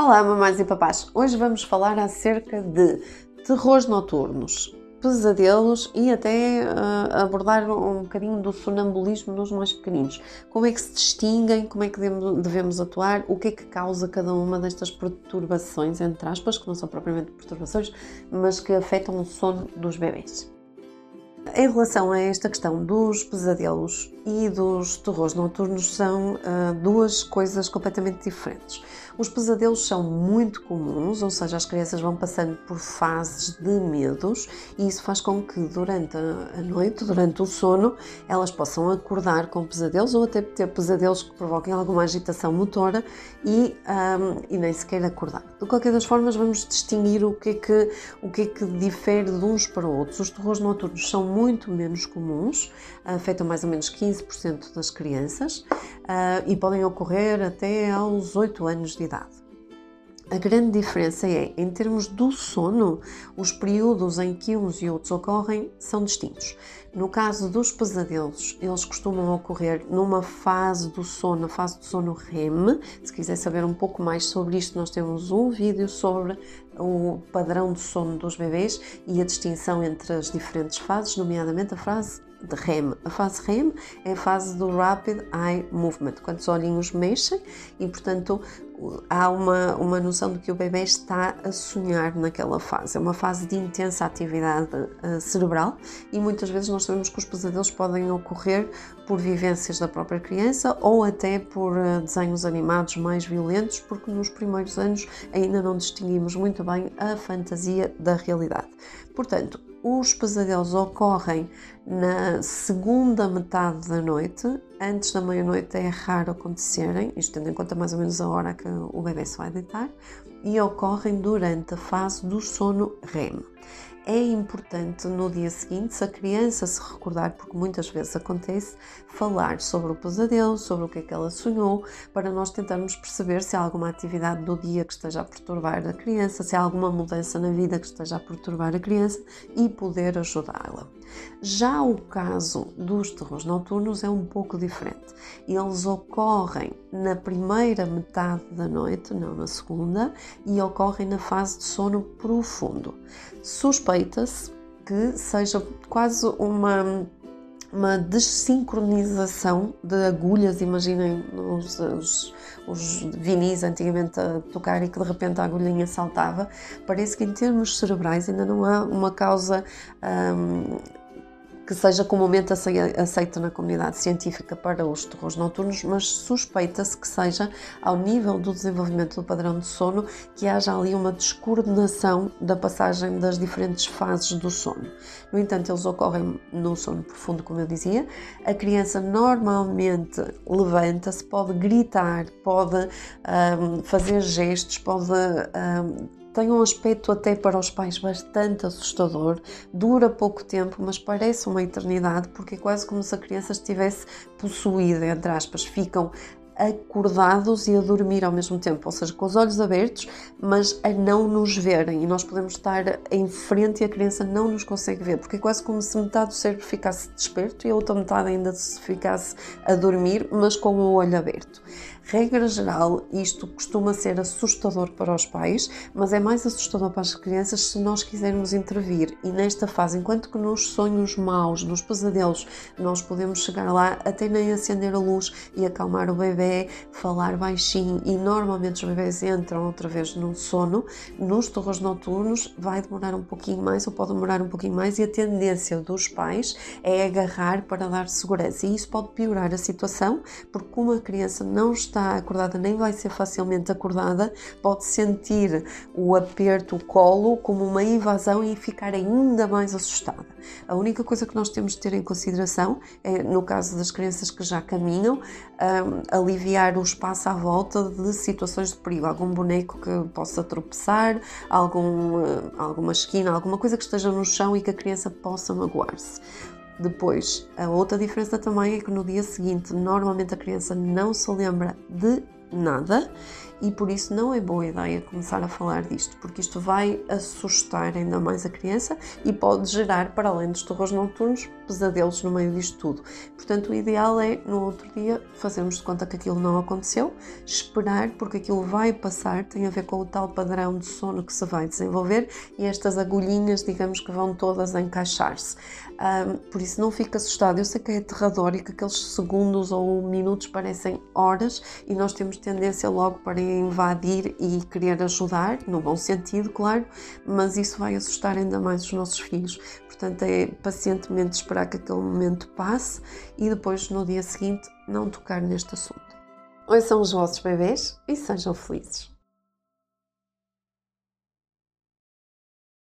Olá, mamães e papás! Hoje vamos falar acerca de terrores noturnos, pesadelos e até uh, abordar um bocadinho do sonambulismo nos mais pequeninos. Como é que se distinguem, como é que devemos atuar, o que é que causa cada uma destas perturbações, entre aspas, que não são propriamente perturbações, mas que afetam o sono dos bebês. Em relação a esta questão dos pesadelos e dos terrores noturnos, são uh, duas coisas completamente diferentes. Os pesadelos são muito comuns, ou seja, as crianças vão passando por fases de medos e isso faz com que durante a noite, durante o sono, elas possam acordar com pesadelos ou até ter pesadelos que provoquem alguma agitação motora e, um, e nem sequer acordar. De qualquer das formas, vamos distinguir o que, é que, o que é que difere de uns para outros. Os terrores noturnos são muito menos comuns, afetam mais ou menos 15% das crianças uh, e podem ocorrer até aos 8 anos de idade. A grande diferença é, em termos do sono, os períodos em que uns e outros ocorrem são distintos. No caso dos pesadelos, eles costumam ocorrer numa fase do sono, a fase do sono REM. Se quiser saber um pouco mais sobre isto, nós temos um vídeo sobre o padrão de sono dos bebês e a distinção entre as diferentes fases, nomeadamente a fase de REM. A fase REM é a fase do Rapid Eye Movement, quando os olhinhos mexem e, portanto, há uma, uma noção de que o bebê está a sonhar naquela fase. É uma fase de intensa atividade uh, cerebral e muitas vezes nós sabemos que os pesadelos podem ocorrer por vivências da própria criança ou até por uh, desenhos animados mais violentos, porque nos primeiros anos ainda não distinguimos muito bem a fantasia da realidade. Portanto, os pesadelos ocorrem na segunda metade da noite, antes da meia-noite é raro acontecerem, isto tendo em conta mais ou menos a hora que o bebê se vai deitar, e ocorrem durante a fase do sono REM é importante no dia seguinte, se a criança se recordar, porque muitas vezes acontece, falar sobre o pesadelo, sobre o que é que ela sonhou, para nós tentarmos perceber se há alguma atividade do dia que esteja a perturbar a criança, se há alguma mudança na vida que esteja a perturbar a criança e poder ajudá-la. Já o caso dos terrores noturnos é um pouco diferente. Eles ocorrem na primeira metade da noite, não na segunda, e ocorrem na fase de sono profundo. Suspeita-se que seja quase uma uma desincronização de agulhas. Imaginem os, os, os, vinis antigamente a tocar e que de repente a agulhinha saltava. Parece que em termos cerebrais ainda não há uma causa hum, que seja comumente aceita na comunidade científica para os terrores noturnos, mas suspeita-se que seja ao nível do desenvolvimento do padrão de sono que haja ali uma descoordenação da passagem das diferentes fases do sono. No entanto, eles ocorrem no sono profundo, como eu dizia. A criança normalmente levanta-se, pode gritar, pode um, fazer gestos, pode um, tem um aspecto até para os pais bastante assustador, dura pouco tempo, mas parece uma eternidade, porque é quase como se a criança estivesse possuída, entre aspas, ficam acordados e a dormir ao mesmo tempo, ou seja, com os olhos abertos, mas a não nos verem. E nós podemos estar em frente e a criança não nos consegue ver, porque é quase como se metade do cérebro ficasse desperto e a outra metade ainda se ficasse a dormir, mas com o olho aberto. Regra geral, isto costuma ser assustador para os pais, mas é mais assustador para as crianças se nós quisermos intervir. E nesta fase, enquanto que nos sonhos maus, nos pesadelos, nós podemos chegar lá até nem acender a luz e acalmar o bebê, falar baixinho e normalmente os bebês entram outra vez no sono, nos terrores noturnos vai demorar um pouquinho mais ou pode demorar um pouquinho mais e a tendência dos pais é agarrar para dar segurança. E isso pode piorar a situação, porque como a criança não está acordada nem vai ser facilmente acordada, pode sentir o aperto, o colo, como uma invasão e ficar ainda mais assustada. A única coisa que nós temos de ter em consideração é, no caso das crianças que já caminham, um, aliviar o espaço à volta de situações de perigo, algum boneco que possa tropeçar, algum, alguma esquina, alguma coisa que esteja no chão e que a criança possa magoar-se. Depois, a outra diferença também é que no dia seguinte, normalmente a criança não se lembra de nada e por isso não é boa ideia começar a falar disto, porque isto vai assustar ainda mais a criança e pode gerar, para além dos terrores noturnos, pesadelos no meio disto tudo. Portanto, o ideal é no outro dia fazermos de conta que aquilo não aconteceu, esperar, porque aquilo vai passar, tem a ver com o tal padrão de sono que se vai desenvolver e estas agulhinhas, digamos que vão todas encaixar-se. Um, por isso, não fique assustado. Eu sei que é aterrador e que aqueles segundos ou minutos parecem horas e nós temos tendência logo para invadir e querer ajudar, no bom sentido, claro, mas isso vai assustar ainda mais os nossos filhos. Portanto, é pacientemente esperar que aquele momento passe e depois, no dia seguinte, não tocar neste assunto. São os vossos bebês e sejam felizes.